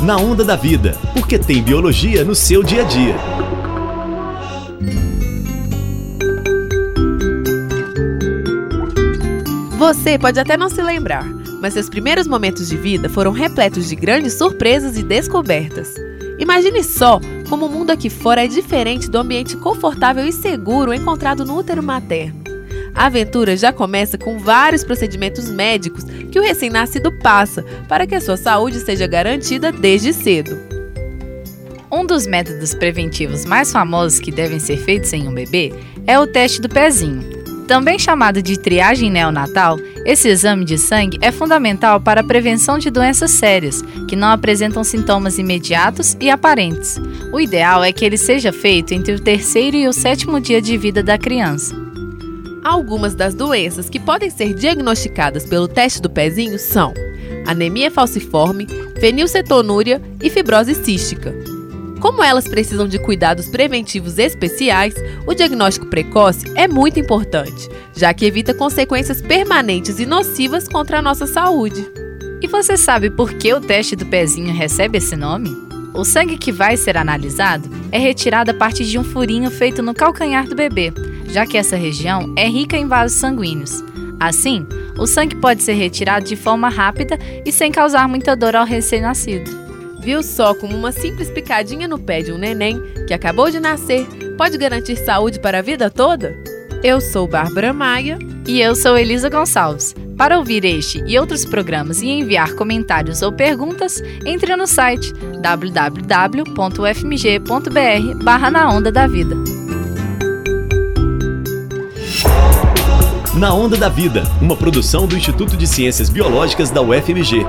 Na Onda da Vida, porque tem biologia no seu dia a dia. Você pode até não se lembrar, mas seus primeiros momentos de vida foram repletos de grandes surpresas e descobertas. Imagine só como o mundo aqui fora é diferente do ambiente confortável e seguro encontrado no útero materno. A aventura já começa com vários procedimentos médicos que o recém-nascido passa para que a sua saúde seja garantida desde cedo. Um dos métodos preventivos mais famosos que devem ser feitos em um bebê é o teste do pezinho. Também chamado de triagem neonatal, esse exame de sangue é fundamental para a prevenção de doenças sérias, que não apresentam sintomas imediatos e aparentes. O ideal é que ele seja feito entre o terceiro e o sétimo dia de vida da criança. Algumas das doenças que podem ser diagnosticadas pelo teste do pezinho são anemia falciforme, fenilcetonúria e fibrose cística. Como elas precisam de cuidados preventivos especiais, o diagnóstico precoce é muito importante, já que evita consequências permanentes e nocivas contra a nossa saúde. E você sabe por que o teste do pezinho recebe esse nome? O sangue que vai ser analisado é retirado a partir de um furinho feito no calcanhar do bebê, já que essa região é rica em vasos sanguíneos. Assim, o sangue pode ser retirado de forma rápida e sem causar muita dor ao recém-nascido. Viu só como uma simples picadinha no pé de um neném que acabou de nascer pode garantir saúde para a vida toda? Eu sou Bárbara Maia. E eu sou Elisa Gonçalves. Para ouvir este e outros programas e enviar comentários ou perguntas, entre no site www.ufmg.br barra na onda da vida. Na Onda da Vida, uma produção do Instituto de Ciências Biológicas da UFMG.